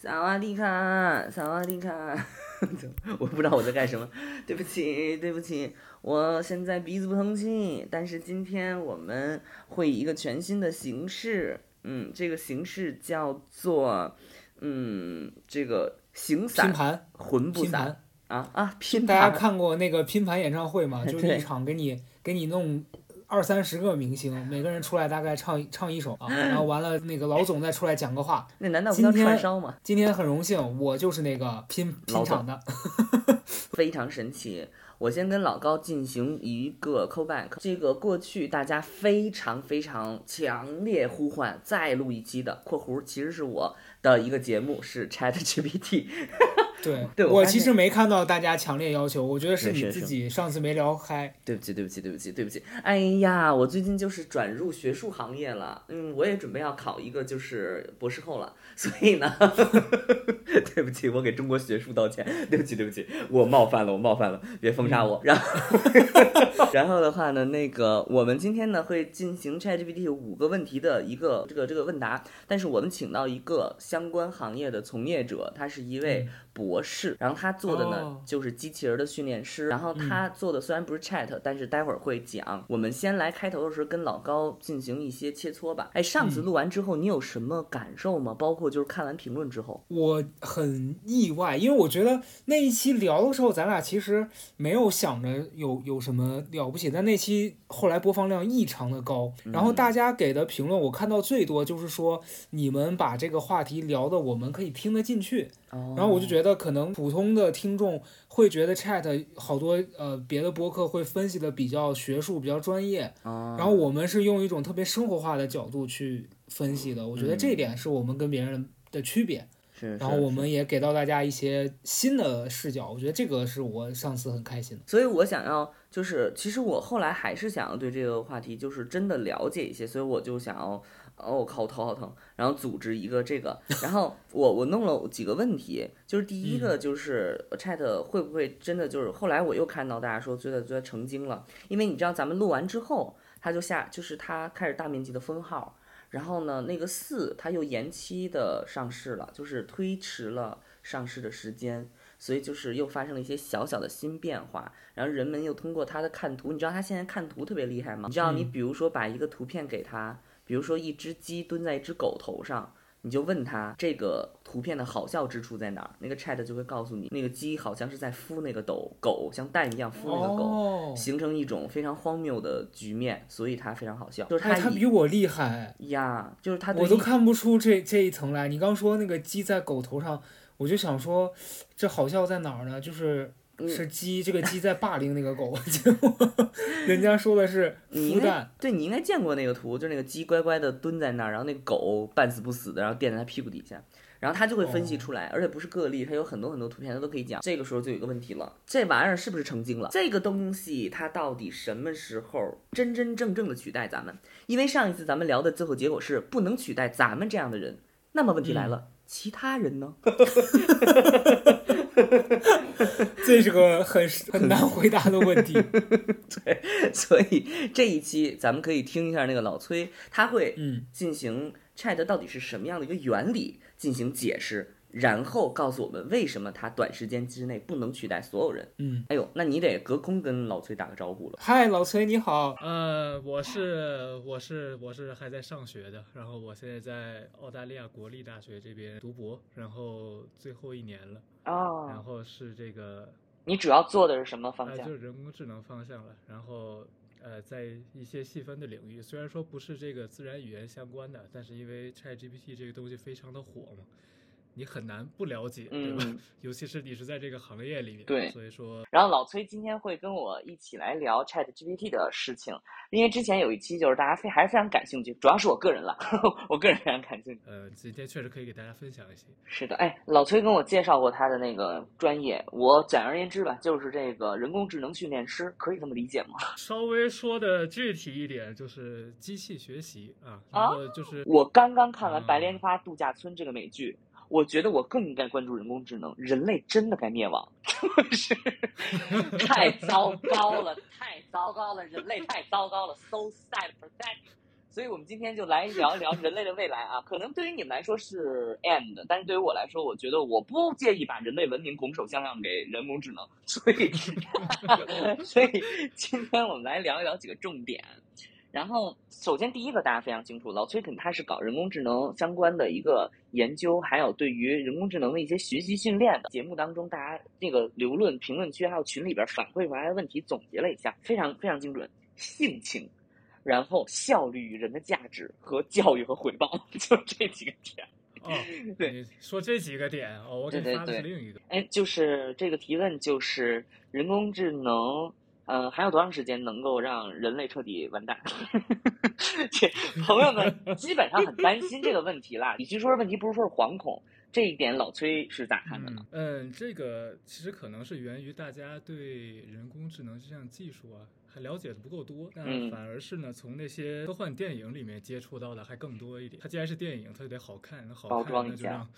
萨瓦迪卡，萨瓦迪卡，我不知道我在干什么，对不起，对不起，我现在鼻子不通气。但是今天我们会以一个全新的形式，嗯，这个形式叫做，嗯，这个形散拼盘魂不散。啊啊，拼大家看过那个拼盘演唱会吗？就是一场给你给你弄二三十个明星，每个人出来大概唱唱一首啊，然后完了那个老总再出来讲个话。那难道不叫串烧吗？今天很荣幸，我就是那个拼拼场的。非常神奇。我先跟老高进行一个 callback，这个过去大家非常非常强烈呼唤再录一期的（括弧其实是我的一个节目是 Chat GPT）。对，对我我其实没看到大家强烈要求，我觉得是你自己上次没聊嗨。对不起，对不起，对不起，对不起。哎呀，我最近就是转入学术行业了，嗯，我也准备要考一个就是博士后了，所以呢，对不起，我给中国学术道歉，对不起，对不起，我冒犯了，我冒犯了，别封杀我。然后，然后的话呢，那个我们今天呢会进行 ChatGPT 五个问题的一个这个这个问答，但是我们请到一个相关行业的从业者，他是一位博士，然后他做的呢、哦就是机器人的训练师，然后他做的虽然不是 Chat，、但是待会儿会讲。我们先来开头的时候跟老高进行一些切磋吧。哎，上次录完之后你有什么感受吗？包括就是看完评论之后，我很意外，因为我觉得那一期聊的时候，咱俩其实没有想着有有什么了不起，但那期后来播放量异常的高，然后大家给的评论我看到最多就是说你们把这个话题聊的我们可以听得进去，哦。然后我就觉得可能普通的听众会觉得 Chat 好多呃别的播客会分析的比较学术、比较专业，哦。然后我们是用一种特别生活化的角度去分析的，我觉得这一点是我们跟别人的区别。是，然后我们也给到大家一些新的视角，我觉得这个是我上次很开心的。所以我想要就是，其实我后来还是想要对这个话题就是真的了解一些，所以我就想要，哦，我靠，我头好疼，然后组织一个这个，然后我我弄了几个问题，就是第一个就是 Chat 会不会真的就是，后来我又看到大家说觉得觉得成精了，因为你知道咱们录完之后，他就下就是他开始大面积的封号。然后呢，那个四它又延期的上市了，就是推迟了上市的时间，所以就是又发生了一些小小的新变化。然后人们又通过它的看图，你知道它现在看图特别厉害吗？你知道你比如说把一个图片给他，比如说一只鸡蹲在一只狗头上。你就问他这个图片的好笑之处在哪儿，那个 Chat 就会告诉你，那个鸡好像是在孵那个斗狗，像蛋一样孵那个狗，哦，形成一种非常荒谬的局面，所以它非常好笑。就是他哎，他比我厉害，呀，就是他对我都看不出这这一层来。你刚说那个鸡在狗头上，我就想说，这好笑在哪儿呢？就是嗯是鸡，这个鸡在霸凌那个狗，结果 人家说的是你应该孵蛋。对你应该见过那个图，就是那个鸡乖乖的蹲在那儿，然后那个狗半死不死的，然后垫在它屁股底下，然后它就会分析哦出来，而且不是个例，它有很多很多图片，它都可以讲。这个时候就有一个问题了，这玩意儿是不是成精了？这个东西它到底什么时候真真正正的取代咱们？因为上一次咱们聊的最后结果是不能取代咱们这样的人，那么问题来了，其他人呢？这是个很很难回答的问题。对 所以这一期咱们可以听一下那个老崔，他会嗯进行 Chat 到底是什么样的一个原理进行解释，然后告诉我们为什么它短时间之内不能取代所有人。嗯，哎呦，那你得隔空跟老崔打个招呼了。嗨，老崔你好。呃，我是我是我是还在上学的，然后我现在在澳大利亚国立大学这边读博，然后最后一年了，哦然哦，后是这个你主要做的是什么方呃向？就是人工智能方向了，然后呃在一些细分的领域，虽然说不是这个自然语言相关的，但是因为 ChatGPT 这个东西非常的火嘛。你很难不了解，对吧？嗯 尤其是你是在这个行业里面，对所以说然后老崔今天会跟我一起来聊 Chat GPT 的事情，因为之前有一期就是大家非还是非常感兴趣，主要是我个人了，我个人非常感兴趣。呃，今天确实可以给大家分享一些。是的，哎，老崔跟我介绍过他的那个专业，我简而言之吧，就是这个人工智能训练师，可以这么理解吗？稍微说的具体一点，就是机器学习啊，然啊后就是我刚刚看完《啊白莲花度假村》这个美剧，我觉得我更应该关注人工智能，人类真的该灭亡，是 太糟糕了，太糟糕了，人类太糟糕了，so sad for that。所以我们今天就来聊一聊人类的未来啊。可能对于你们来说是 end，但是对于我来说，我觉得我不介意把人类文明拱手相让给人工智能。所以，所以今天我们来聊一聊几个重点。然后，首先第一个大家非常清楚，老崔肯他是搞人工智能相关的一个研究，还有对于人工智能的一些学习训练的节目当中，大家那个留论评论区还有群里边反馈回来的问题总结了一下，非常非常精准，性情，然后效率与人的价值和教育和回报，就这几个点。哦，对说这几个点哦，我给对对发的是对另一个。哎，就是这个提问就是人工智能。呃，还有多长时间能够让人类彻底完蛋？这朋友们 基本上很担心这个问题啦。与其说是问题，不如说是惶恐。这一点，老崔是咋看的呢？嗯，这个其实可能是源于大家对人工智能这项技术啊还了解的不够多，但嗯反而是呢从那些科幻电影里面接触到的还更多一点。它既然是电影，它就得好看，那好包看装一下那就让。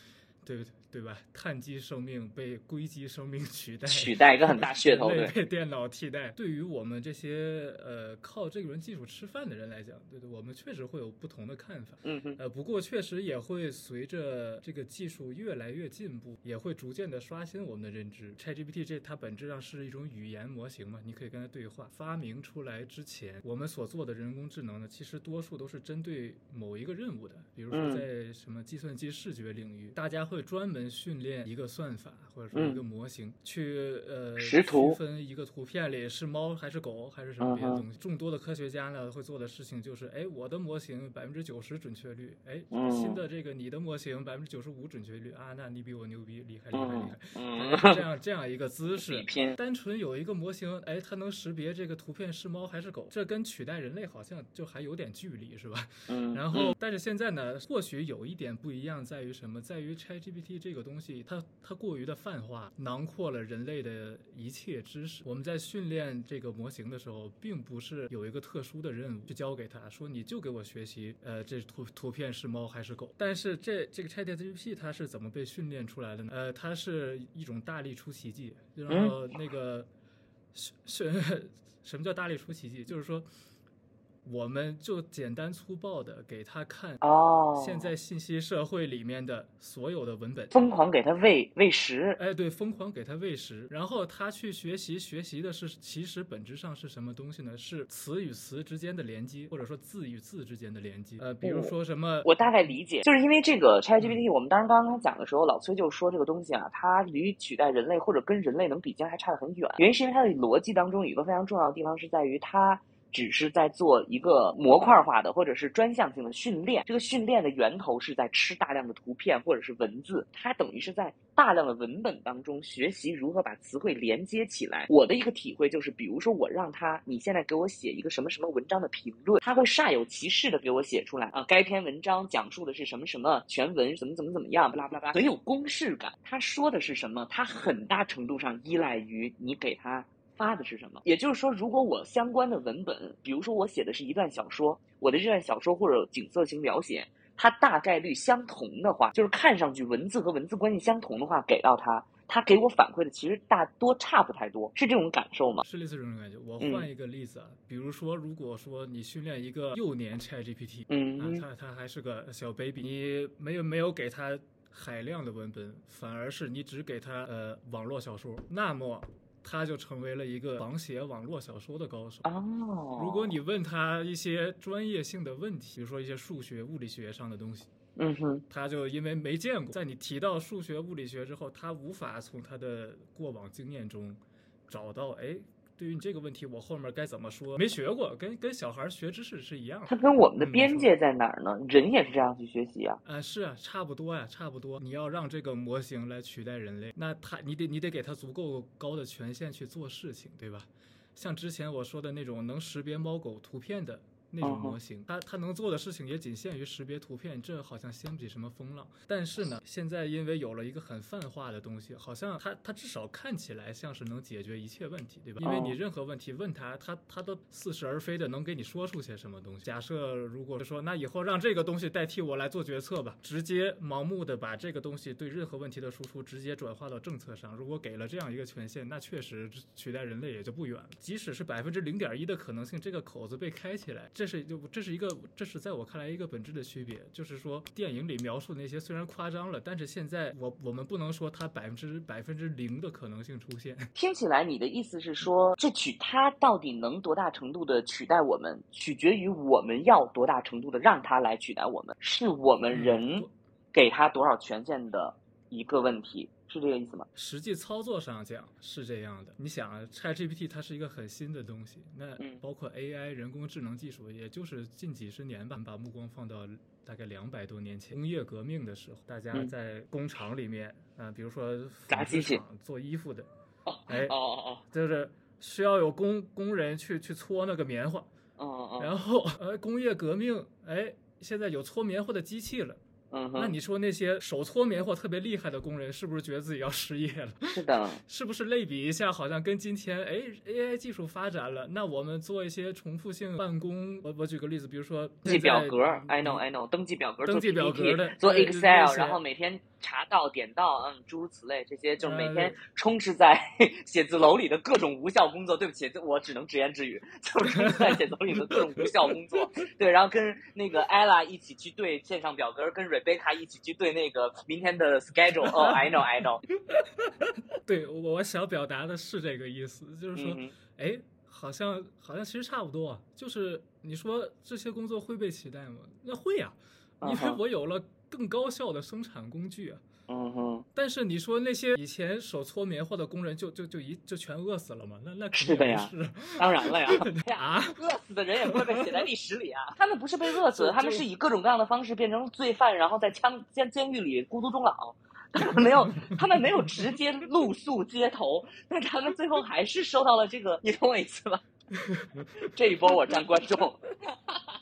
对 对吧？碳基生命被硅基生命取代，取代一个很大噱头，对，被电脑替代。对于我们这些呃靠这轮技术吃饭的人来讲，对对，我们确实会有不同的看法。嗯哼，呃，不过确实也会随着这个技术越来越进步，也会逐渐的刷新我们的认知。ChatGPT 这它本质上是一种语言模型嘛，你可以跟它对话。发明出来之前，我们所做的人工智能呢，其实多数都是针对某一个任务的，比如说嗯在什么计算机视觉领域，大家会专门训练一个算法。或者说一个模型、去呃嗯识图区分一个图片里是猫还是狗还是什么别的东西。众多的科学家呢会做的事情就是，哎，我的模型百分之九十准确率，哎，嗯新的这个你的模型百分之九十五准确率啊，那你比我牛逼，厉害厉害厉害。这样 这样一个姿势单纯有一个模型，哎，它能识别这个图片是猫还是狗，这跟取代人类好像就还有点距离，是吧？嗯，然后，但是现在呢，或许有一点不一样，在于什么？在于 ChatGPT 这个东西，它它过于的泛化，囊括了人类的一切知识。我们在训练这个模型的时候，并不是有一个特殊的任务去交给它，说你就给我学习，呃，这图图片是猫还是狗。但是这这个 ChatGPT 它是怎么被训练出来的呢？呃，它是一种大力出奇迹，然后那个是是 什么叫大力出奇迹？就是说。我们就简单粗暴的给他看哦，现在信息社会里面的所有的文本，疯狂给他喂喂食，哎，对，疯狂给他喂食，然后他去学习，学习的是其实本质上是什么东西呢？是词与词之间的连接，或者说字与字之间的连接。呃，比如说什么，我大概理解，就是因为这个 ChatGPT，我们当时刚刚讲的时候，老崔就说这个东西啊，它离取代人类或者跟人类能比肩还差得很远。原因是因为它的逻辑当中有一个非常重要的地方是在于它。只是在做一个模块化的或者是专项性的训练，这个训练的源头是在吃大量的图片或者是文字，它等于是在大量的文本当中学习如何把词汇连接起来。我的一个体会就是，比如说我让他，你现在给我写一个什么什么文章的评论，他会煞有其事的给我写出来啊，该篇文章讲述的是什么什么，全文怎么怎么怎么样，巴拉巴拉巴拉，很有公式感。他说的是什么？他很大程度上依赖于你给他。发的是什么？也就是说，如果我相关的文本，比如说我写的是一段小说，我的这段小说或者景色型描写，它大概率相同的话，就是看上去文字和文字关系相同的话，给到他，他给我反馈的其实大多差不太多，是这种感受吗？是类似这种感觉。我嗯换一个例子啊，比如说，如果说你训练一个幼年 ChatGPT，嗯啊，他他还是个小 baby，你没有没有给他海量的文本，反而是你只给他呃网络小说，那么。他就成为了一个仿写网络小说的高手。哦，如果你问他一些专业性的问题，比如说一些数学、物理学上的东西，嗯哼，他就因为没见过，在你提到数学、物理学之后，他无法从他的过往经验中找到，哎，对于你这个问题，我后面该怎么说？没学过，跟跟小孩学知识是一样的。它跟我们的嗯边界在哪儿呢？人也是这样去学习啊。啊、是啊，差不多呀，差不多。你要让这个模型来取代人类，那它你得你得给它足够高的权限去做事情，对吧？像之前我说的那种能识别猫狗图片的那种模型，它它能做的事情也仅限于识别图片，这好像掀不起什么风浪。但是呢，现在因为有了一个很泛化的东西，好像它它至少看起来像是能解决一切问题，对吧？因为你哦任何问题问他，他他都似是而非的能给你说出些什么东西。假设如果说那以后让这个东西代替我来做决策吧，直接盲目的把这个东西对任何问题的输出直接转化到政策上，如果给了这样一个权限，那确实取代人类也就不远了。即使是百分之零点一的可能性，这个口子被开起来，这是就这是一个这是在我看来一个本质的区别，就是说电影里描述的那些虽然夸张了，但是现在我我们不能说它百分之百分之零的可能性出现。听起来你的意思是说，这取它到底能多大程度的取代我们，取决于我们要多大程度的让它来取代我们，是我们人给它多少权限的一个问题。是这个意思吗？实际操作上讲是这样的。你想啊，ChatGPT 它是一个很新的东西，那包括 AI 人工智能技术，也就是近几十年吧。把目光放到大概两百多年前，工业革命的时候，大家在工厂里面，啊，比如说纺织厂做衣服的，哎，哦哦哦，就是需要有工工人去去搓那个棉花，哦哦，然后呃，工业革命，哎，现在有搓棉花的机器了。嗯，那你说那些手搓棉花特别厉害的工人，是不是觉得自己要失业了？是的，是不是类比一下，好像跟今天，哎，AI 技术发展了，那我们做一些重复性办公，我我举个例子，比如说登记表格，I know I know，登记表格，登记表格的，做 Excel，然后每天。查到点到，嗯，诸如此类，这些就是每天充斥在 写字楼里的各种无效工作。对不起，我只能直言直语，就是在写字楼里的各种无效工作。对，然后跟那个 Ella 一起去对线上表格，跟 Rebecca 一起去对那个 明天的 schedule。哦，I know I know。对，我想表达的是这个意思，就是说，哎，好像好像其实差不多，就是你说这些工作会被取代吗？那会呀，因为我有了。更高效的生产工具啊，嗯哼。但是你说那些以前手搓棉花的工人，就就就一就全饿死了吗？那那是的呀，当然了呀。啊，饿死的人也不会被写在历史里啊。他们不是被饿死，他们是以各种各样的方式变成罪犯，然后在枪监监狱里孤独终老。他们没有，他们没有直接露宿街头，但他们最后还是受到了这个，你懂我意思吧？这一波我占观众。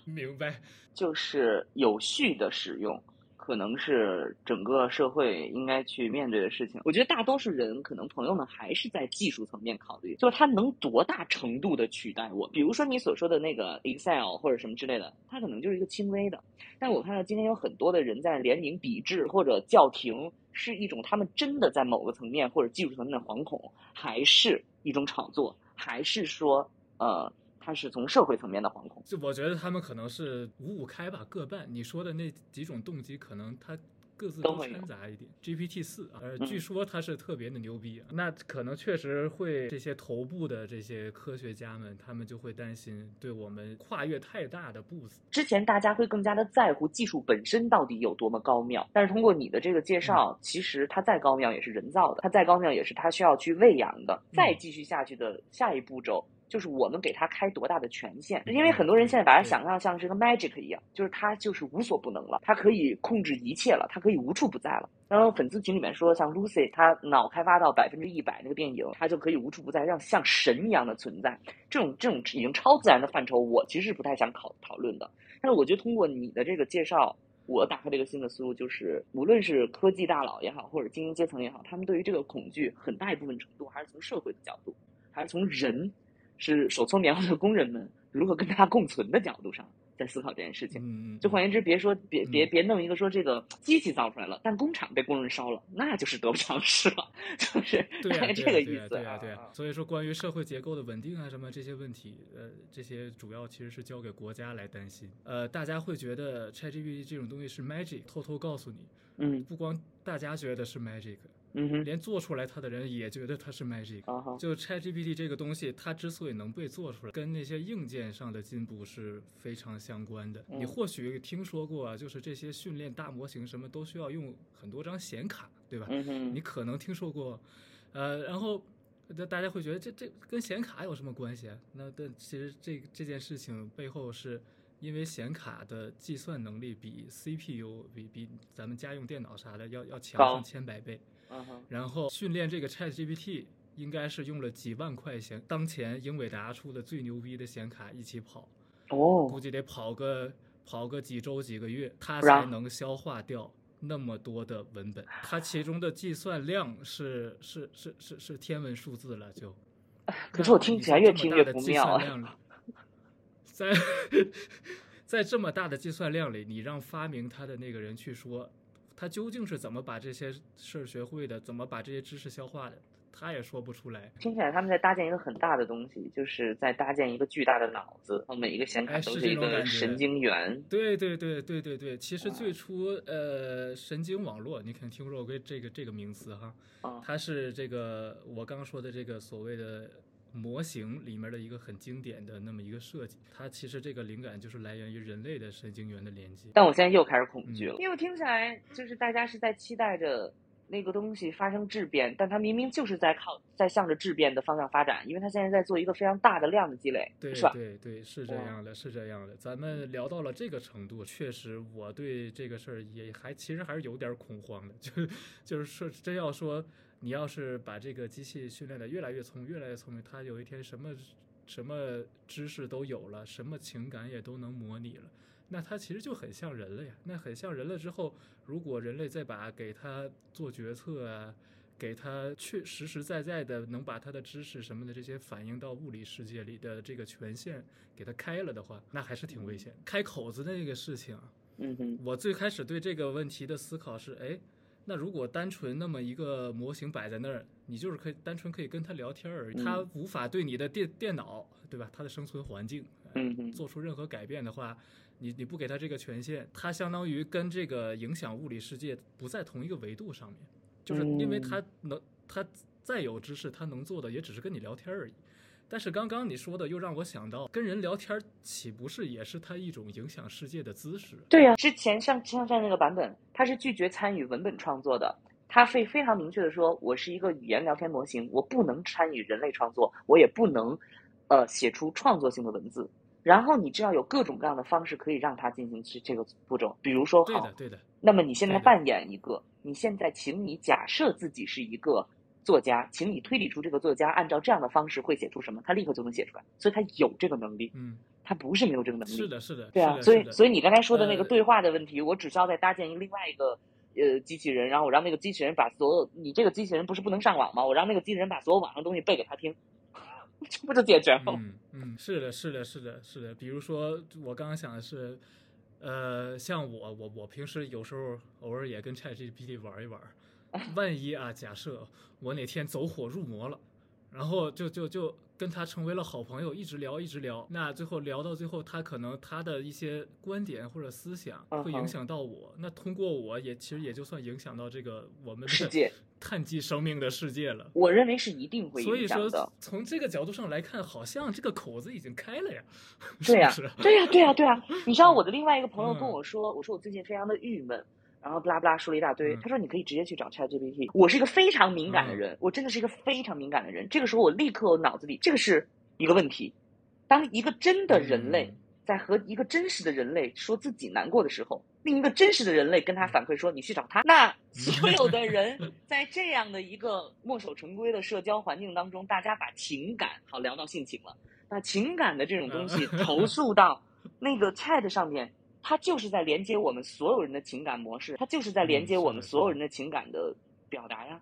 明白，就是有序的使用。可能是整个社会应该去面对的事情。我觉得大多数人，可能朋友们还是在技术层面考虑，就是它能多大程度的取代我。比如说你所说的那个 Excel 或者什么之类的，它可能就是一个轻微的。但我看到今天有很多的人在联名抵制或者叫停，是一种他们真的在某个层面或者技术层面的惶恐，还是一种炒作，还是说呃？他是从社会层面的惶恐，就我觉得他们可能是五五开吧，各半。你说的那几种动机，可能它各自都掺杂一点。GPT 四啊，呃，据说它是特别的牛逼啊，那可能确实会这些头部的这些科学家们，他们就会担心对我们跨越太大的步子。之前大家会更加的在乎技术本身到底有多么高妙，但是通过你的这个介绍，其实它再高妙也是人造的，它再高妙也是它需要去喂养的。再继续下去的下一步骤。就是我们给他开多大的权限，因为很多人现在把它想象像是个 magic 一样，就是他就是无所不能了，他可以控制一切了，他可以无处不在了。然后粉丝群里面说，像 Lucy，他脑开发到百分之一百那个电影，他就可以无处不在，让像神一样的存在。这种这种已经超自然的范畴，我其实是不太想考讨论的。但是我觉得通过你的这个介绍，我打开这个新的思路，就是无论是科技大佬也好，或者精英阶层也好，他们对于这个恐惧很大一部分程度还是从社会的角度，还是从人。是手搓棉花的工人们如何跟它共存的角度上，在思考这件事情。嗯就换言之，别说别别别弄一个说这个机器造出来了，但工厂被工人烧了，那就是得不偿失了，就是大概这个意思。对啊，对啊。所以说，关于社会结构的稳定啊，什么这些问题，呃，这些主要其实是交给国家来担心。呃，大家会觉得 ChatGPT 这种东西是 magic，偷偷告诉你，嗯，不光大家觉得是 magic。嗯哼，连做出来它的人也觉得它是 magic。就 ChatGPT 这个东西，它之所以能被做出来，跟那些硬件上的进步是非常相关的。你或许听说过，就是这些训练大模型什么都需要用很多张显卡，对吧？你可能听说过，呃，然后那大家会觉得这这跟显卡有什么关系啊？那但其实这这件事情背后是因为显卡的计算能力比 CPU 比比咱们家用电脑啥的要要强上千百倍。然后训练这个 Chat GPT 应该是用了几万块钱，当前英伟达出的最牛逼的显卡一起跑，哦，估计得跑个跑个几周几个月，它才能消化掉那么多的文本。它其中的计算量是是是是是天文数字了，就。可是我听起来越听越不妙。在在这么大的计算量里，你让发明它的那个人去说。他究竟是怎么把这些事儿学会的？怎么把这些知识消化的？他也说不出来。听起来他们在搭建一个很大的东西，就是在搭建一个巨大的脑子，然后每一个显卡哎都一是这种感觉个神经元。对对对对对对，其实最初呃，神经网络你肯定听说过这个这个名词哈，啊，它是这个我刚刚说的这个所谓的模型里面的一个很经典的那么一个设计。它其实这个灵感就是来源于人类的神经元的连接。但我现在又开始恐惧了，嗯因为听起来就是大家是在期待着那个东西发生质变，但它明明就是在靠在向着质变的方向发展，因为它现在在做一个非常大的量的积累，对是吧？对对，是这样的，是这样的。咱们聊到了这个程度，确实我对这个事儿也还其实还是有点恐慌的。就就是说，真要说你要是把这个机器训练的越来越聪明，越来越聪明，它有一天什么什么知识都有了，什么情感也都能模拟了。那它其实就很像人了呀。那很像人了之后，如果人类再把给它做决策啊，给它确实实在在的能把它的知识什么的这些反映到物理世界里的这个权限给它开了的话，那还是挺危险。开口子的那个事情啊，嗯哼，我最开始对这个问题的思考是，哎，那如果单纯那么一个模型摆在那儿，你就是可以单纯可以跟它聊天而已，嗯它无法对你的电电脑，对吧？它的生存环境，呃嗯做出任何改变的话，你你不给它这个权限，它相当于跟这个影响物理世界不在同一个维度上面，就是因为嗯它能，它再有知识，它能做的也只是跟你聊天而已。但是刚刚你说的又让我想到，跟人聊天岂不是也是他一种影响世界的姿势？对呀、之前上上站那个版本，他是拒绝参与文本创作的。他会非常明确的说，我是一个语言聊天模型，我不能参与人类创作，我也不能，呃，写出创作性的文字。然后你知道有各种各样的方式可以让他进行这这个步骤，比如说好对的，，对的，那么你现在扮演一个，你现在请你假设自己是一个作家，请你推理出这个作家按照这样的方式会写出什么，他立刻就能写出来，所以他有这个能力，嗯，他不是没有这个能力。是的，是的，对啊，所以所以你刚才说的那个呃对话的问题，我只需要再搭建一个另外一个呃机器人，然后我让那个机器人把所有你这个机器人不是不能上网吗？我让那个机器人把所有网上东西背给他听，这不就解决了吗？嗯嗯，是的，是的，是的，是的。比如说，我刚刚想的是，呃，像我，我我平时有时候偶尔也跟 ChatGPT 玩一玩，万一啊，假设我哪天走火入魔了，然后就就就跟他成为了好朋友，一直聊一直聊，那最后聊到最后，他可能他的一些观点或者思想会影响到我，那通过我也其实也就算影响到这个我们的世界，碳基生命的世界了。我认为是一定会影响的所以说从这个角度上来看，好像这个口子已经开了呀。对呀、是不是？对呀、对呀、对呀、你知道我的另外一个朋友嗯跟我说，我说我最近非常的郁闷，然后不拉不拉说了一大堆。嗯他说你可以直接去找 ChatGPT。我是一个非常敏感的嗯人，我真的是一个非常敏感的人。这个时候我立刻脑子里这个是一个问题。当一个真的人类嗯在和一个真实的人类说自己难过的时候，另一个真实的人类跟他反馈说你去找他，那所有的人在这样的一个墨守成规的社交环境当中，大家把情感好聊到性情了。把情感的这种东西投诉到那个 Chat 上面，它就是在连接我们所有人的情感模式，它就是在连接我们所有人的情感的表达呀，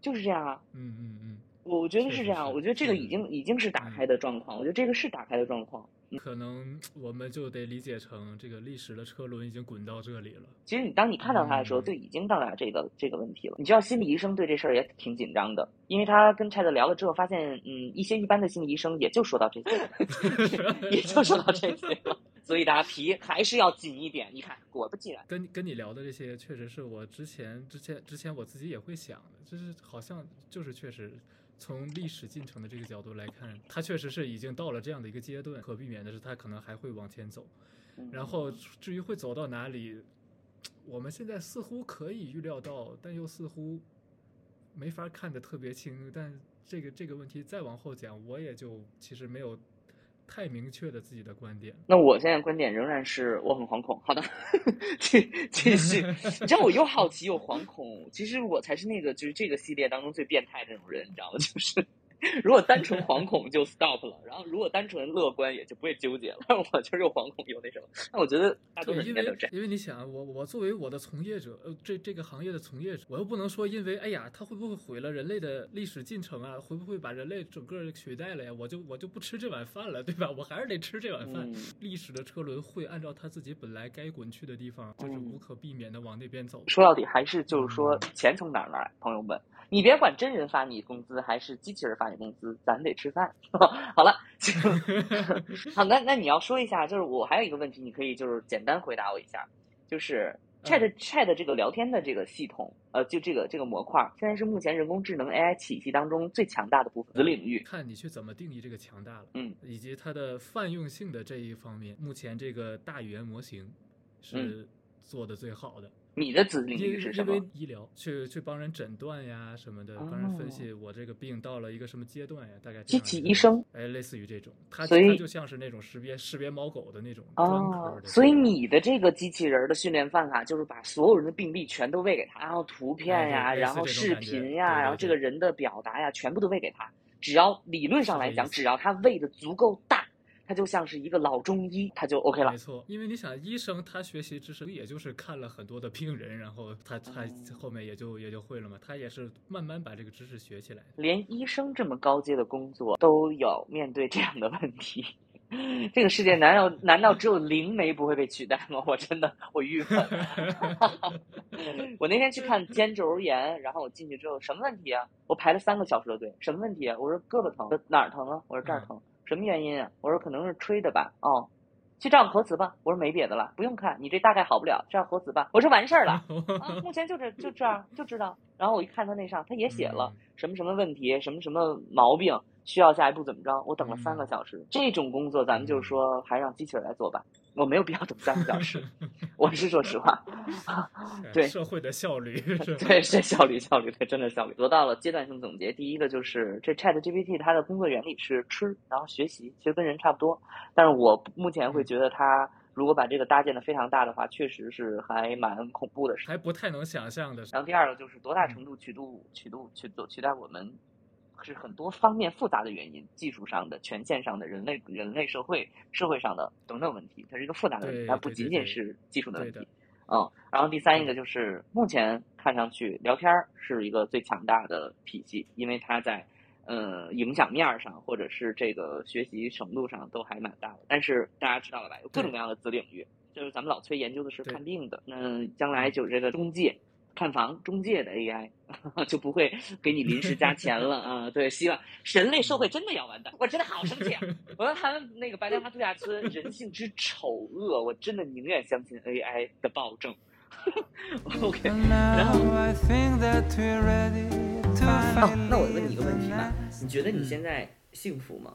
就是这样啊。嗯嗯嗯，我我觉得是这样，我觉得这个已经已经是打开的状况，我觉得这个是打开的状况。可能我们就得理解成这个历史的车轮已经滚到这里了。其实你当你看到他的时候，嗯就已经到达这个这个问题了。你知道心理医生对这事儿也挺紧张的，因为他跟 Chat 聊了之后，发现嗯，一些一般的心理医生也就说到这些，也就说到这些了。所以大家皮还是要紧一点。你看，果不其然，跟跟你聊的这些，确实是我之前之前之前我自己也会想的，就是好像就是确实从历史进程的这个角度来看，它确实是已经到了这样的一个阶段，可避免的是它可能还会往前走。嗯然后至于会走到哪里，我们现在似乎可以预料到，但又似乎没法看得特别清。但这个这个问题再往后讲，我也就其实没有太明确的自己的观点。那我现在观点仍然是我很惶恐。好的，继 继续。你知道我又好奇又惶恐，其实我才是那个就是这个系列当中最变态的那种人，你知道吗？就是如果单纯惶恐就 stop 了，然后如果单纯乐观也就不会纠结了。我就是又惶恐又那什么。那我觉得大多数对，因人应该都这样。为因为你想，我我作为我的从业者，呃，这这个行业的从业者，我又不能说因为哎呀，他会不会毁了人类的历史进程啊？会不会把人类整个取代了呀？我就我就不吃这碗饭了，对吧？我还是得吃这碗饭。嗯历史的车轮会按照它自己本来该滚去的地方，就是嗯无可避免的往那边走。说到底还是就是说钱从哪儿来，朋友们。你别管真人发你工资还是机器人发你工资，咱得吃饭。好了，好，那那你要说一下，就是我还有一个问题，你可以就是简单回答我一下，就是 Chat Chat 这个聊天的这个系统，呃，就这个这个模块，现在是目前人工智能 AI 体系当中最强大的部分子领域。看你去怎么定义这个强大了，嗯，以及它的泛用性的这一方面，目前这个大语言模型是做的最好的。你的子领因域是什么因为？医疗去去帮人诊断呀什么的，帮人分析我这个病到了一个什么阶段呀，大概这机器医生，哎，类似于这种，它所以它就像是那种识别识别猫狗的那种专科哦的，，所以你的这个机器人儿的训练方法就是把所有人的病历全都喂给他，然后图片呀，然后视频呀，然后这个人的表达呀，全部都喂给他。只要理论上来讲，只要他喂的足够大，他就像是一个老中医，他就 OK 了没。错，因为你想，医生他学习知识，也就是看了很多的病人，然后他他哦后面也就也就会了嘛，他也是慢慢把这个知识学起来。连医生这么高阶的工作都有面对这样的问题，这个世界难道难道只有灵媒不会被取代吗？我真的我郁闷。我那天去看肩轴炎，然后我进去之后什么问题啊？我排了三个小时的队，什么问题啊？我说胳膊疼，哪儿疼啊？我说这儿疼，什么原因啊？我说可能是吹的吧。哦，去照个核磁吧。我说没别的了，不用看，你这大概好不了，照核磁吧。我说完事儿了。啊，目前就这就这样就知道。然后我一看他那上，他也写了嗯什么什么问题，什么什么毛病，需要下一步怎么着。我等了三个小时，这种工作咱们就是说还让机器人来做吧，我没有必要等三个小时。我是说实话，对社会的效率？对，是效率效率，对，真的效率。得到了阶段性总结，第一个就是这 Chat GPT 它的工作原理是吃，然后学习，其实跟人差不多。但是我目前会觉得它如果把这个搭建的非常大的话，确实是还蛮恐怖的事。还不太能想象的，然后第二个就是多大程度取度取度取度取代我们，是很多方面复杂的原因，技术上的、权限上的、人类人类社会社会上的等等问题，它是一个复杂的问题，它不仅仅是技术的问题。嗯，然后第三一个就是目前看上去聊天儿是一个最强大的体系，因为它在呃影响面儿上或者是这个学习程度上都还蛮大的。但是大家知道了吧，有各种各样的子领域，就是咱们老崔研究的是看病的，那将来就有这个中介。看房中介的 AI 就不会给你临时加钱了啊！对，希望人类社会真的要完蛋，我真的好生气啊！我说他们那个白莲花度假村人性之丑恶，我真的宁愿相信 AI 的暴政。OK，然后哦，那我问你一个问题吧，你觉得嗯你现在幸福吗？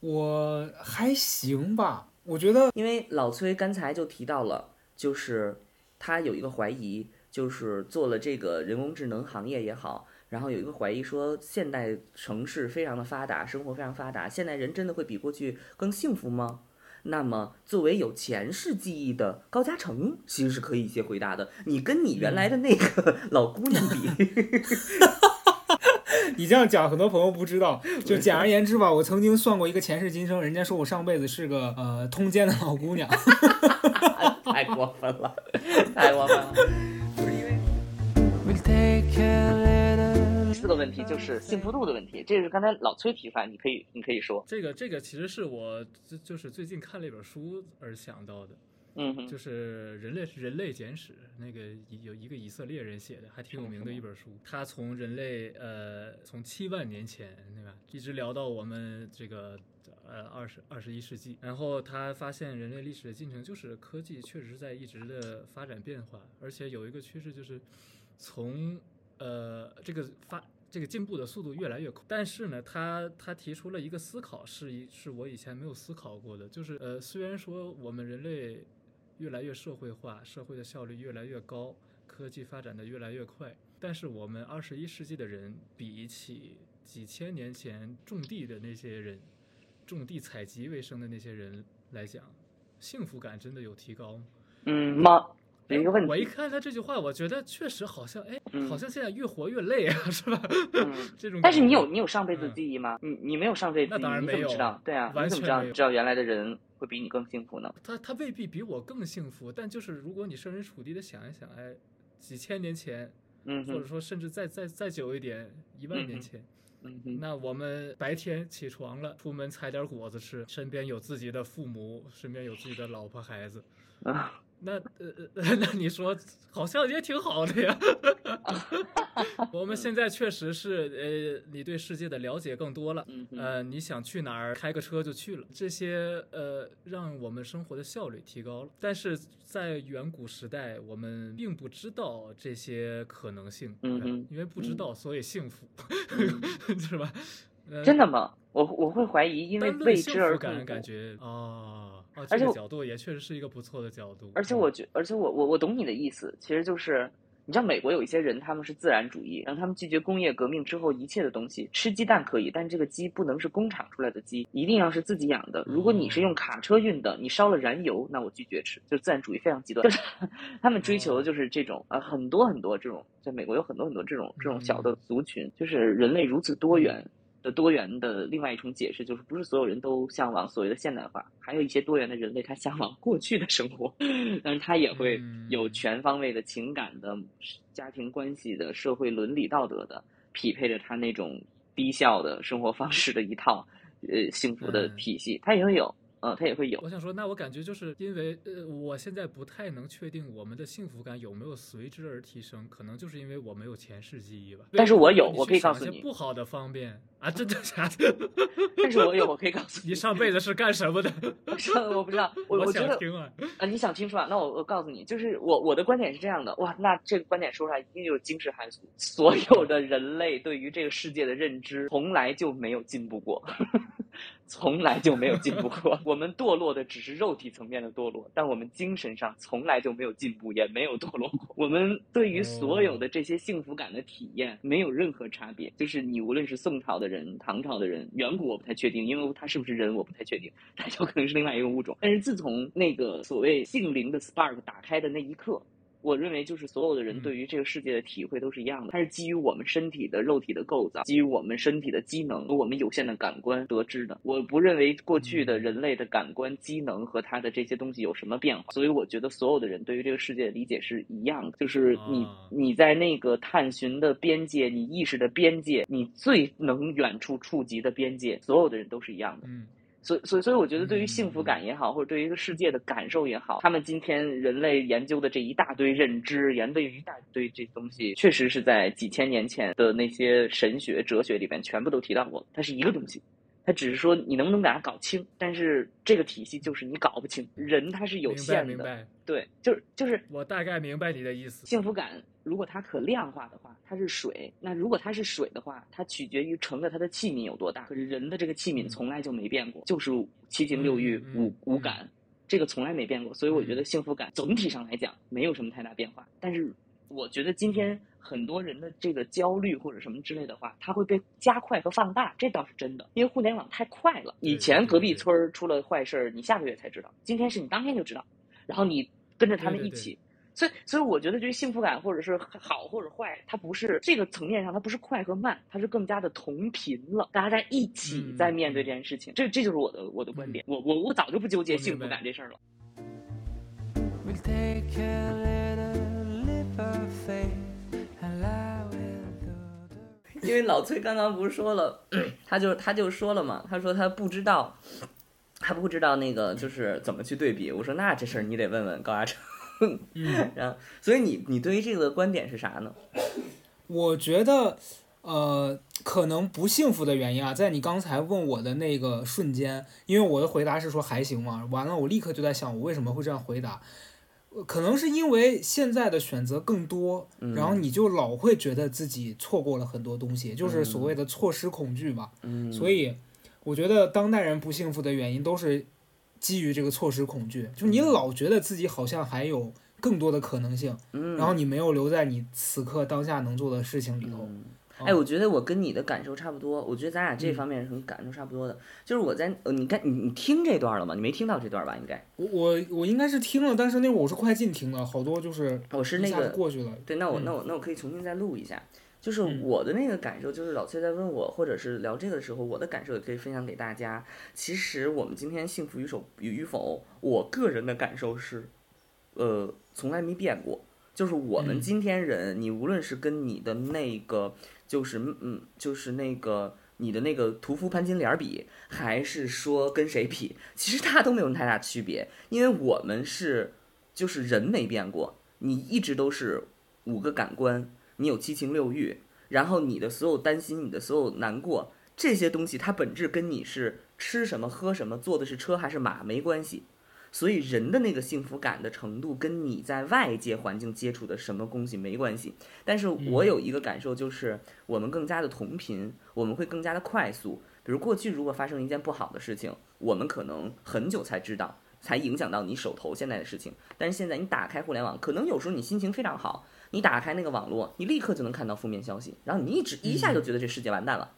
我还行吧，我觉得因为老崔刚才就提到了，就是他有一个怀疑，就是做了这个人工智能行业也好，然后有一个怀疑说，现代城市非常的发达，生活非常发达，现代人真的会比过去更幸福吗？那么，作为有前世记忆的高嘉诚，其实是可以一些回答的。你跟你原来的那个 老姑娘比，你这样讲，很多朋友不知道。就简而言之吧，我曾经算过一个前世今生，人家说我上辈子是个呃通奸的老姑娘。太过分了，太过分了。不是因为 We'll take a little 四个问题就是幸福度的问题，这是刚才老崔提出来，你可以你可以说，这个这个其实是我就就是最近看了一本书而想到的，嗯哼，就是《人类人类简史》，那个有一个以色列人写的，还挺有名的一本书。他从人类呃从七万年前对吧，一直聊到我们这个呃二十二十一世纪，然后他发现人类历史的进程就是科技确实在一直的发展变化，而且有一个趋势就是从呃这个发。这个进步的速度越来越快，但是呢，他他提出了一个思考，是一是我以前没有思考过的，就是呃，虽然说我们人类越来越社会化，社会的效率越来越高，科技发展的越来越快，但是我们二十一世纪的人，比起几千年前种地的那些人，种地采集为生的那些人来讲，幸福感真的有提高吗？嗯妈？有一个问题，我一看他这句话，我觉得确实好像，哎，嗯好像现在越活越累啊，是吧？嗯这种。但是你有你有上辈子嗯记忆吗？你你没有上辈子记忆，那当然你怎么没有知道？对啊，完你怎么知道全没有知道原来的人会比你更幸福呢？他他未必比我更幸福，但就是如果你设身处地的想一想，哎，几千年前，嗯或者，说甚至再再再久一点，一万年前，嗯，那我们白天起床了，出门采点果子吃，身边有自己的父母，身边有自己的老婆孩子，啊，那呃呃，那你说好像也挺好的呀。我们现在确实是，呃，你对世界的了解更多了，呃，你想去哪儿，开个车就去了，这些呃，让我们生活的效率提高了。但是在远古时代，我们并不知道这些可能性，嗯因为不知道，所以幸福，是吧？呃真的吗？我我会怀疑，因为未知而感，感觉哦哦，而且这个角度也确实是一个不错的角度。嗯而且我觉，而且我我我懂你的意思，其实就是，你知道美国有一些人他们是自然主义，让他们拒绝工业革命之后一切的东西，吃鸡蛋可以，但这个鸡不能是工厂出来的鸡，一定要是自己养的。如果你是用卡车运的，你烧了燃油，那我拒绝吃，就自然主义非常极端，就 是他们追求的就是这种呃很多很多这种，在美国有很多很多这种这种小的族群，就是人类如此多元。的多元的另外一种解释就是，不是所有人都向往所谓的现代化，还有一些多元的人类他向往 过去的生活，但是他也会有全方位的情感的、家庭关系的、社会伦理道德的，匹配着他那种低效的生活方式的一套呃幸福的嗯。体系，他也会有，呃，他也会有。我想说，那我感觉就是因为呃，我现在不太能确定我们的幸福感有没有随之而提升，可能就是因为我没有前世记忆吧。但是我有我可以告诉你不好的方面啊，真的假的？但是我有，我可以告诉你你上辈子是干什么的？我说我不知道，我我想听啊。啊，你想听是吧？那我我告诉你，就是我我的观点是这样的，哇，那这个观点说出来一定就是惊世骇俗。所有的人类对于这个世界的认知，从来就没有进步过，从来就没有进步过。我们堕落的只是肉体层面的堕落，但我们精神上从来就没有进步，也没有堕落过。我们对于所有的这些幸福感的体验没有任何差别，就是你无论是宋朝的人、唐朝的人、远古我不太确定，因为他是不是人我不太确定，他有可能是另外一个物种。但是自从那个所谓性灵的 spark 打开的那一刻，我认为就是所有的人嗯。对于这个世界的体会都是一样的，它是基于我们身体的肉体的构造，基于我们身体的机能和我们有限的感官得知的。我不认为过去的人类的感官机能和它的这些东西有什么变化，所以我觉得所有的人对于这个世界的理解是一样的，就是你啊。你在那个探寻的边界，你意识的边界，你最能远处触及的边界，所有的人都是一样的。嗯所以，所以，所以，我觉得对于幸福感也好，或者对于一个世界的感受也好，他们今天人类研究的这一大堆认知，研究一大堆这东西，确实是在几千年前的那些神学、哲学里面全部都提到过，它是一个东西。它只是说你能不能把它搞清，但是这个体系就是你搞不清，人他是有明白限的，明白，对，就是就是我大概明白你的意思。幸福感，如果它可量化的话，它是水；那如果它是水的话，它取决于盛的它的器皿有多大。可是人的这个器皿从来就没变过，就是七情六欲、五五嗯感，这个从来没变过。所以我觉得幸福感总体上来讲没有什么太大变化。但是我觉得今天很多人的这个焦虑或者什么之类的话，它会被加快和放大，这倒是真的，因为互联网太快了。以前隔壁村儿出了坏事儿，你下个月才知道，今天是你当天就知道，然后你跟着他们一起。所以，所以我觉得，这个幸福感，或者是好或者坏，它不是这个层面上，它不是快和慢，它是更加的同频了。大家在一起嗯在面对这件事情，这这就是我的我的观点。我我我早就不纠结幸福感这事儿了。We'll take a little leap of faith and lie with the 因为老崔刚刚不是说了，他就他就说了嘛，他说他不知道，他不知道那个就是怎么去对比。我说那这事儿你得问问高亚成。嗯，然后，所以你你对于这个观点是啥呢？我觉得，呃，可能不幸福的原因啊，在你刚才问我的那个瞬间，因为我的回答是说还行嘛，完了我立刻就在想我为什么会这样回答。呃可能是因为现在的选择更多，嗯然后你就老会觉得自己错过了很多东西，就是所谓的错失恐惧吧。嗯，所以，我觉得当代人不幸福的原因都是基于这个错失恐惧，就你老觉得自己好像还有更多的可能性，嗯，然后你没有留在你此刻当下能做的事情里头。哎，我觉得我跟你的感受差不多，我觉得咱俩这嗯方面是很感受差不多的。就是我在呃，你看你你听这段了吗？你没听到这段吧？应该我我我应该是听了，但是那会儿我是快进听的，好多就是我是那个过去了。对，那我嗯那我那我可以重新再录一下。就是嗯我的那个感受，就是老崔在问我，或者是聊这个的时候，我的感受也可以分享给大家。其实我们今天幸福与否与否，我个人的感受是，呃，从来没变过。就是我们嗯今天人，你无论是跟你的那个，就是嗯，就是那个你的那个屠夫潘金莲比，还是说跟谁比，其实大家都没有太大区别，因为我们是就是人没变过，你一直都是五个感官，你有七情六欲，然后你的所有担心，你的所有难过，这些东西它本质跟你是吃什么、喝什么、坐的是车还是马没关系。所以人的那个幸福感的程度跟你在外界环境接触的什么东西没关系。但是我有一个感受，就是我们更加的同频，我们会更加的快速。比如过去如果发生一件不好的事情，我们可能很久才知道，才影响到你手头现在的事情。但是现在你打开互联网，可能有时候你心情非常好，你打开那个网络，你立刻就能看到负面消息，然后你一直一下就觉得这世界完蛋了。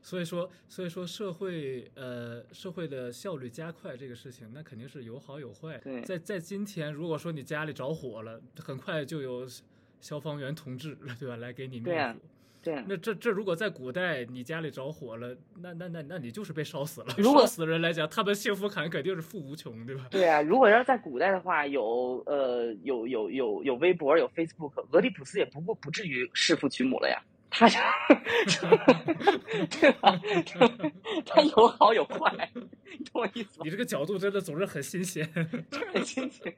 所以说，所以说社会呃社会的效率加快这个事情，那肯定是有好有坏。对在在今天，如果说你家里着火了，很快就有消防员同志，对吧，来给你灭火。对啊，那这这如果在古代你家里着火了，那那那那你就是被烧死了。如果烧死的人来讲，他们幸福感肯定是负无穷，对吧？对啊，如果要是在古代的话，有呃有有有有微博有 Facebook，俄狄浦斯也不过不至于弑父娶母了呀。他就 对吧？他有好有坏，你懂我意思吗？你这个角度真的总是很新鲜。很亲切。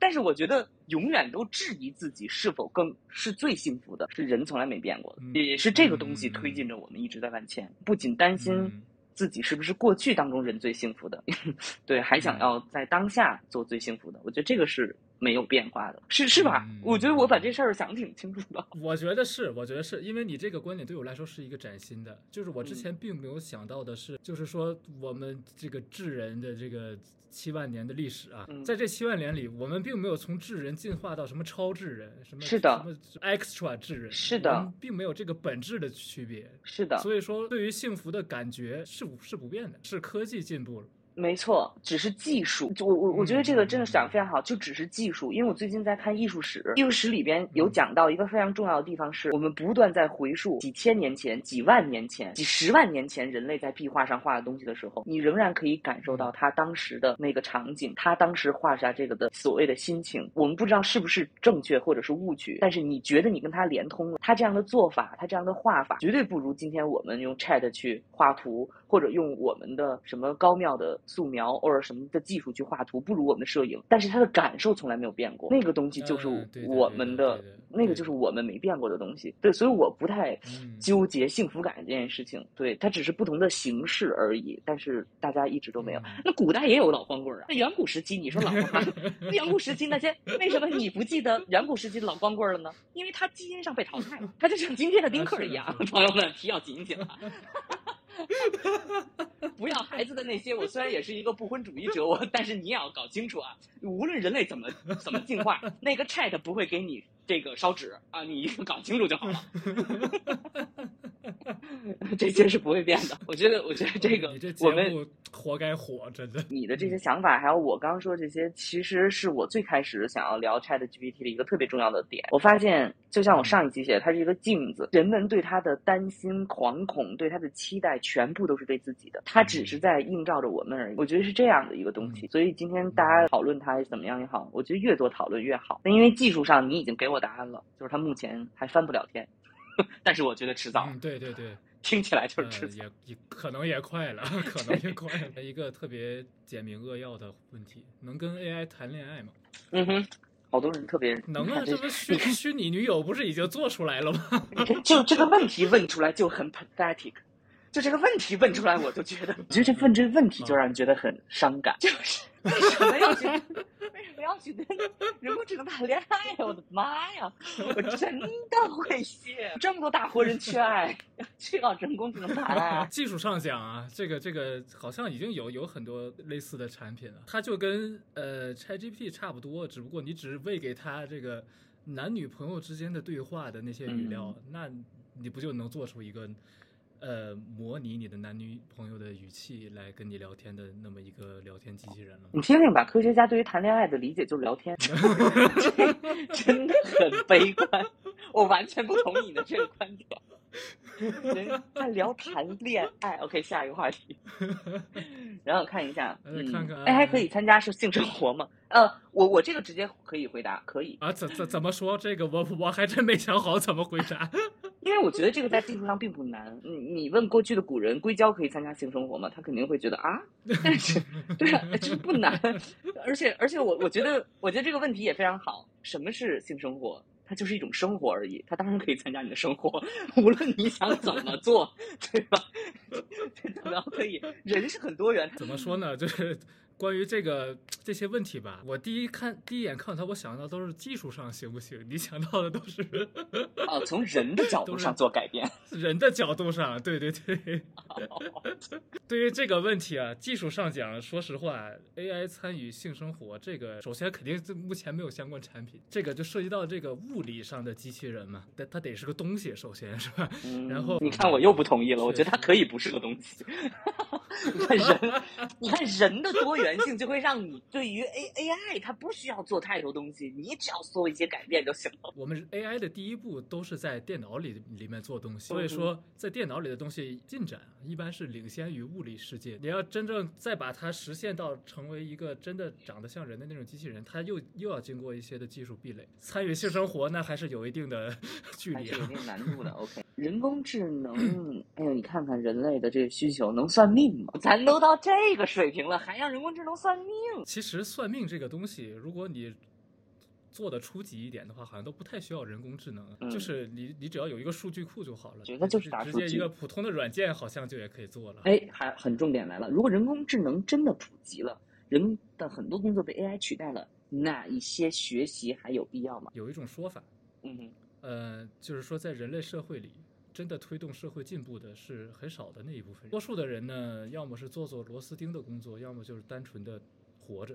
但是我觉得永远都质疑自己是否更是最幸福的，是人从来没变过的，嗯也是这个东西嗯推进着我们一直在往前。不仅担心嗯自己是不是过去当中人最幸福的，对，还想要在当下做最幸福的。我觉得这个是没有变化的，是是吧？嗯我觉得我把这事儿想得挺清楚的。我觉得是，我觉得是因为你这个观点对我来说是一个崭新的，就是我之嗯前并没有想到的是，就是说我们这个智人的这个七万年的历史啊，嗯在这七万年里，我们并没有从智人进化到什么超智人，什么是的什么 extra 智人，是的并没有这个本质的区别。是的，所以说，对于幸福的感觉是是不变的，是科技进步了。没错，只是技术。就我我我觉得这个真的讲得非常好，就只是技术。因为我最近在看艺术史，艺术史里边有讲到一个非常重要的地方是，我们不断在回溯几千年前、几万年前、几十万年前人类在壁画上画的东西的时候，你仍然可以感受到他当时的那个场景，他当时画下这个的所谓的心情。我们不知道是不是正确或者是误区，但是你觉得你跟他连通了，他这样的做法，他这样的画法，绝对不如今天我们用 Chat 去画图，或者用我们的什么高妙的素描或者什么的技术去画图，不如我们的摄影。但是他的感受从来没有变过，那个东西就是我们的，那个就是我们没变过的东西。对，所以我不太嗯纠结幸福感这件事情。对，它只是不同的形式而已，但是大家一直都没有。嗯那古代也有老光棍儿啊，那远古时期你说老光棍 远古时期那些为什么你不记得远古时期的老光棍儿了呢？因为他基因上被淘汰了，他就像今天的丁克儿一样 朋友们，皮要紧紧了。不要孩子的那些，我虽然也是一个不婚主义者，我但是你也要搞清楚啊，无论人类怎么怎么进化，那个 Chat 不会给你这个烧纸啊，你一 定搞清楚就好了。这些是不会变的。我觉得，我觉得这个我们活该火，真的。你的这些想法，还有我刚刚说这些，其实是我最开始想要聊 Chat GPT 的一个特别重要的点。我发现，就像我上一期写的，它是一个镜子，人们对它的担心、惶恐，对它的期待，全部都是对自己的，它只是在映照着我们而已。我觉得是这样的一个东西。所以今天大家讨论它怎么样也好，我觉得越多讨论越好。那因为技术上你已经给我答案了，就是他目前还翻不了天，但是我觉得迟早，嗯，对对对，听起来就是呃迟早。也也可能也快了，可能也快了。一个特别简明扼要的问题，能跟 AI 谈恋爱吗？嗯哼，好多人特别能啊，这这不虚 虚拟女友不是已经做出来了吗？你看，就这个问题问出来就很 pathetic，就这个问题问出来，我就觉得，我觉得这问这个问题就让人觉得很伤感，就是 为什么要去，为什么要去跟人工智能谈恋爱呀？我的妈呀，我真的会谢，这么多大活人缺爱，去搞人工智能谈恋爱啊？技术上讲啊，这个这个好像已经有有很多类似的产品了，它就跟呃 ChatGPT 差不多，只不过你只喂给它这个男女朋友之间的对话的那些语料，那你不就能做出一个呃模拟你的男女朋友的语气来跟你聊天的那么一个聊天机器人了吗？你听听吧，科学家对于谈恋爱的理解就是聊天，这真的很悲观，我完全不同意你的这个观点。人在聊谈恋爱，OK，下一个话题。然后看一下，呃嗯，看看哎，还可以参加是性生活吗？呃，我我这个直接可以回答，可以。啊，怎怎怎么说？这个我我还真没想好怎么回答。因为我觉得这个在技术上并不难。你你问过去的古人，硅胶可以参加性生活吗？他肯定会觉得啊，但是对啊，这不难。而且而且我我觉得我觉得这个问题也非常好。什么是性生活？它就是一种生活而已，它当然可以参加你的生活，无论你想怎么做，对吧？然后可以，人是很多元。怎么说呢？就是关于这个这些问题吧，我第一看第一眼看到它，我想到都是技术上行不行？你想到的都是 啊，从人的角度上做改变，人的角度上，对对对。对于这个问题啊，技术上讲，说实话，AI 参与性生活这个，首先肯定是目前没有相关产品，这个就涉及到这个物理上的机器人嘛，但它得是个东西，首先是吧？然后你看我又不同意了，我觉得它可以不是个东西。你看人，你看人的多元性就会让你对于 A AI 它不需要做太多东西，你只要做一些改变就行了。我们 AI 的第一步都是在电脑里里面做东西，所以说在电脑里的东西进展一般是领先于物理世界。你要真正再把它实现到成为一个真的长得像人的那种机器人，它又又要经过一些的技术壁垒。参与性生活那还是有一定的距离有点难度的。OK，人工智能，哎呦，你看看人类的这个需求能算命吗？咱都到这个水平了，还让人工智能算命？其实算命这个东西，如果你做的初级一点的话，好像都不太需要人工智能，嗯就是你你只要有一个数据库就好了。觉得就是打直接一个普通的软件，好像就也可以做了。哎，还很重点来了，如果人工智能真的普及了，人的很多工作被 AI 取代了，那一些学习还有必要吗？有一种说法，嗯哼，呃，就是说在人类社会里，真的推动社会进步的是很少的那一部分人。多数的人呢，要么是做做螺丝钉的工作，要么就是单纯的活着。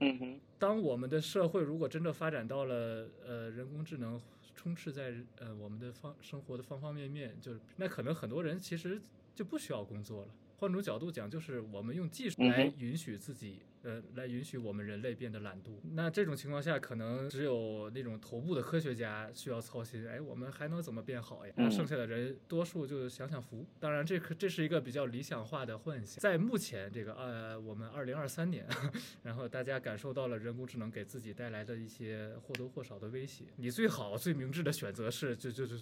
嗯哼，当我们的社会如果真的发展到了呃人工智能充斥在呃我们的方生活的方方面面，就是那可能很多人其实就不需要工作了。换种角度讲，就是我们用技术来允许自己，呃，来允许我们人类变得懒惰。那这种情况下，可能只有那种头部的科学家需要操心，哎，我们还能怎么变好呀？剩下的人多数就享享福。当然，这可这是一个比较理想化的幻想。在目前这个呃，我们二零二三年，然后大家感受到了人工智能给自己带来的一些或多或少的威胁。你最好最明智的选择是，就就就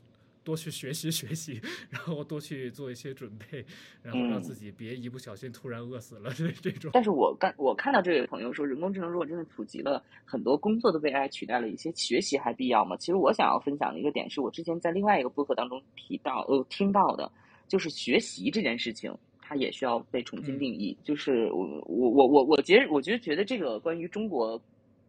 多去学习学习，然后多去做一些准备，然后让嗯自己别一不小心突然饿死了 这这种。但是我干我看到这位朋友说，人工智能如果真的普及了，很多工作都被 AI 取代了，一些学习还必要吗？其实我想要分享的一个点，是我之前在另外一个播客当中提到呃听到的，就是学习这件事情。它也需要被重新嗯定义，就是我我我我我觉得我觉得觉得这个关于中国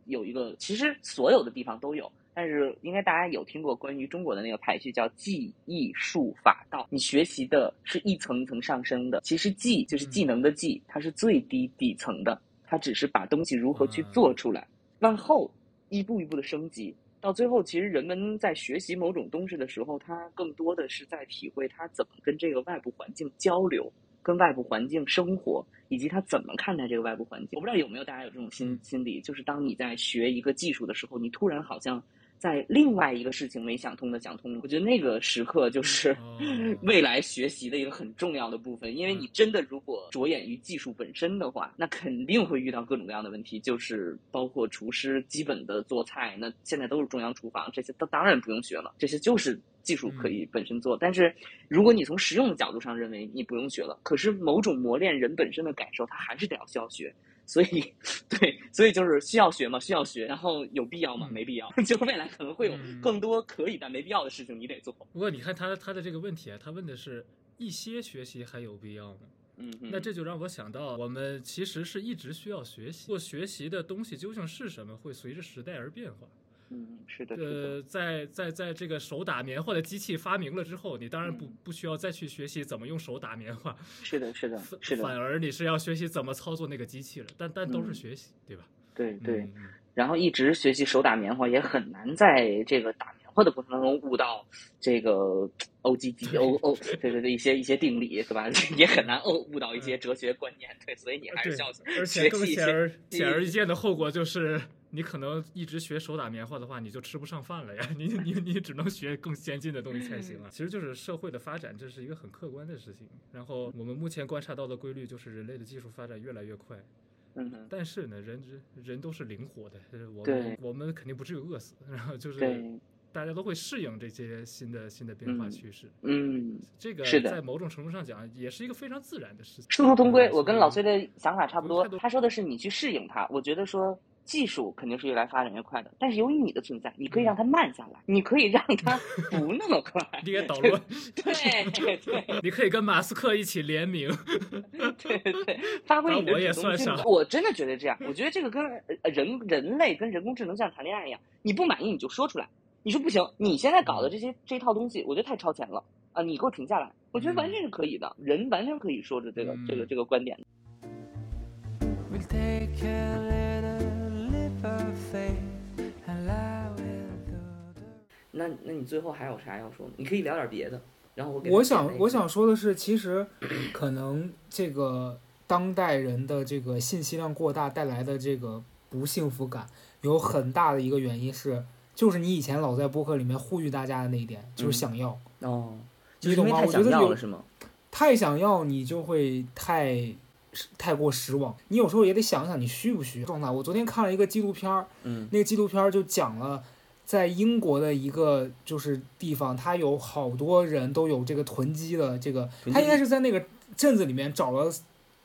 有一个，其实所有的地方都有，但是应该大家有听过关于中国的那个排序叫技艺术法道，你学习的是一层一层上升的。其实技就是技能的技，它是最低底层的，它只是把东西如何去做出来，往后一步一步的升级。到最后，其实人们在学习某种东西的时候，他更多的是在体会他怎么跟这个外部环境交流，跟外部环境生活，以及他怎么看待这个外部环境。我不知道有没有大家有这种心心理，就是当你在学一个技术的时候，你突然好像在另外一个事情没想通的想通了。我觉得那个时刻就是哦 未来学习的一个很重要的部分，因为你真的如果着眼于技术本身的话，那肯定会遇到各种各样的问题，就是包括厨师基本的做菜，那现在都是中央厨房，这些都当然不用学了，这些就是技术可以本身做。但是如果你从实用的角度上认为你不用学了，可是某种磨练人本身的感受，它还是得要需要学。所以，对，所以就是需要学嘛，需要学，然后有必要吗？嗯没必要。就未来可能会有嗯更多可以但没必要的事情，你得做。不过你看他他的这个问题啊，他问的是一些学习还有必要吗？嗯哼，那这就让我想到，我们其实是一直需要学习，或学习的东西究竟是什么，会随着时代而变化。嗯，是的，呃，在在在这个手打棉花的机器发明了之后，你当然不嗯不需要再去学习怎么用手打棉花，是的，是的，是的，反而你是要学习怎么操作那个机器了。但但都是嗯学习，对吧？对对。然后一直学习手打棉花，也很难在这个打棉花的过程当中悟到这个 O G G O O 对对对一些一些定理，对吧？也很难悟悟到一些哲学观念，对，所以你还是要，而且更学习一些。显而 显而易见的后果就是，你可能一直学手打棉花的话，你就吃不上饭了呀！你你你只能学更先进的东西才行啊！其实就是社会的发展，这是一个很客观的事情。然后我们目前观察到的规律就是，人类的技术发展越来越快。嗯，但是呢，人人人都是灵活的，就是我对们我们肯定不至于饿死。然后就是，大家都会适应这些新的新的变化嗯趋势。嗯，这个是的在某种程度上讲，也是一个非常自然的事情。殊途同归。嗯我跟老崔的想法差不多。他说的是你去适应它，我觉得说技术肯定是越来发展越快的，但是由于你的存在，你可以让它慢下来，你可以让它 不那么快。你给捣乱，对对对 你可以跟马斯克一起联名。对对，发挥你的那我也主动性算上我真的觉得这样，我觉得这个跟呃人人类跟人工智能像谈恋爱一样，你不满意你就说出来，你说不行，你现在搞的这些这套东西，我觉得太超前了啊，你给我停下来，我觉得完全是可以的，人完全可以说着这个这个嗯这个观点的。We'll take a 那那你最后还有啥要说的？你可以聊点别的，然后我给我想我想说的是，其实可能这个当代人的这个信息量过大带来的这个不幸福感，有很大的一个原因是，就是你以前老在播客里面呼吁大家的那一点，就是嗯想要。哦，就你懂吗我觉得有要了是吗？太想要，你就会太太过失望。你有时候也得想想你需不需要状态。我昨天看了一个纪录片儿，嗯那个纪录片儿就讲了，在英国的一个就是地方，他有好多人都有这个囤积的这个，他应该是在那个镇子里面找了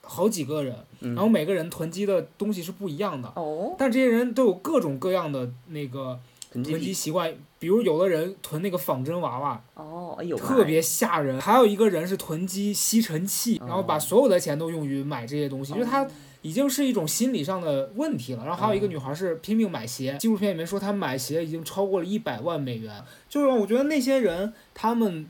好几个人，嗯。然后每个人囤积的东西是不一样的，哦，但这些人都有各种各样的那个囤积习惯，比如有的人囤那个仿真娃娃，特别吓人。还有一个人是囤积吸尘器，哦。然后把所有的钱都用于买这些东西，就是他哦已经是一种心理上的问题了。然后还有一个女孩是拼命买鞋，纪录片里面说她买鞋已经超过了一百万美元。就是我觉得那些人他们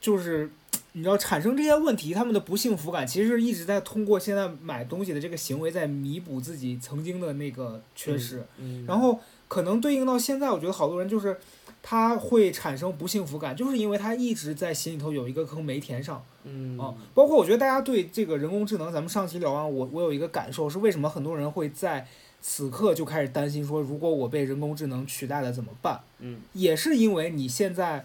就是。你知道产生这些问题，他们的不幸福感其实一直在通过现在买东西的这个行为在弥补自己曾经的那个缺失。嗯，然后可能对应到现在，我觉得好多人就是他会产生不幸福感，就是因为他一直在心里头有一个坑没填上嗯啊。包括我觉得大家对这个人工智能，咱们上期聊完，我我有一个感受是，为什么很多人会在此刻就开始担心说，如果我被人工智能取代了怎么办？嗯也是因为你现在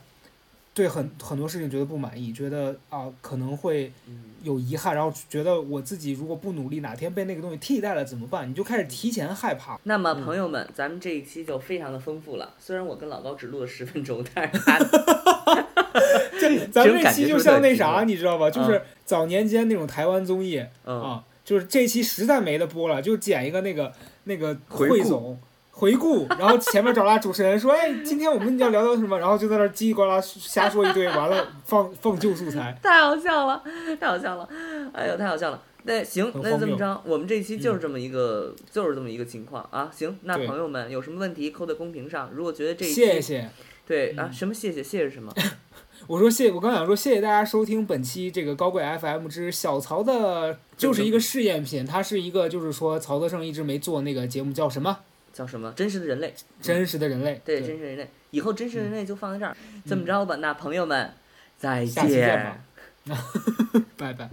对很很多事情觉得不满意，觉得啊可能会嗯有遗憾，然后觉得我自己如果不努力，哪天被那个东西替代了怎么办？你就开始提前害怕。那么嗯朋友们，咱们这一期就非常的丰富了。虽然我跟老高只录了十分钟，但是他 这咱们这期就像那啥，你知道吧？就嗯是早年间那种台湾综艺嗯啊，就是这期实在没得播了，就剪一个那个那个汇总。回顾，然后前面找俩主持人说：“哎，今天我们要聊聊什么？”然后就在那叽里呱啦瞎说一堆，完了放放旧素材。太好笑了，太好笑了，哎呦，太好笑了。那行，那这么着，我们这一期就是这么一个，就是这么一个情况啊。行，那朋友们有什么问题扣在公屏上。如果觉得这一期谢谢。对啊，嗯什么谢谢谢谢什么？我说谢，我刚想说谢谢大家收听本期这个高贵 FM 之小曹的，就是一个试验品，它是一个就是说曹德胜一直没做那个节目叫什么？叫什么？真实的人类。真实的人类。对，真实人类。以后真实人类就放在这儿。这么嗯着吧，那朋友们再见吧 拜拜。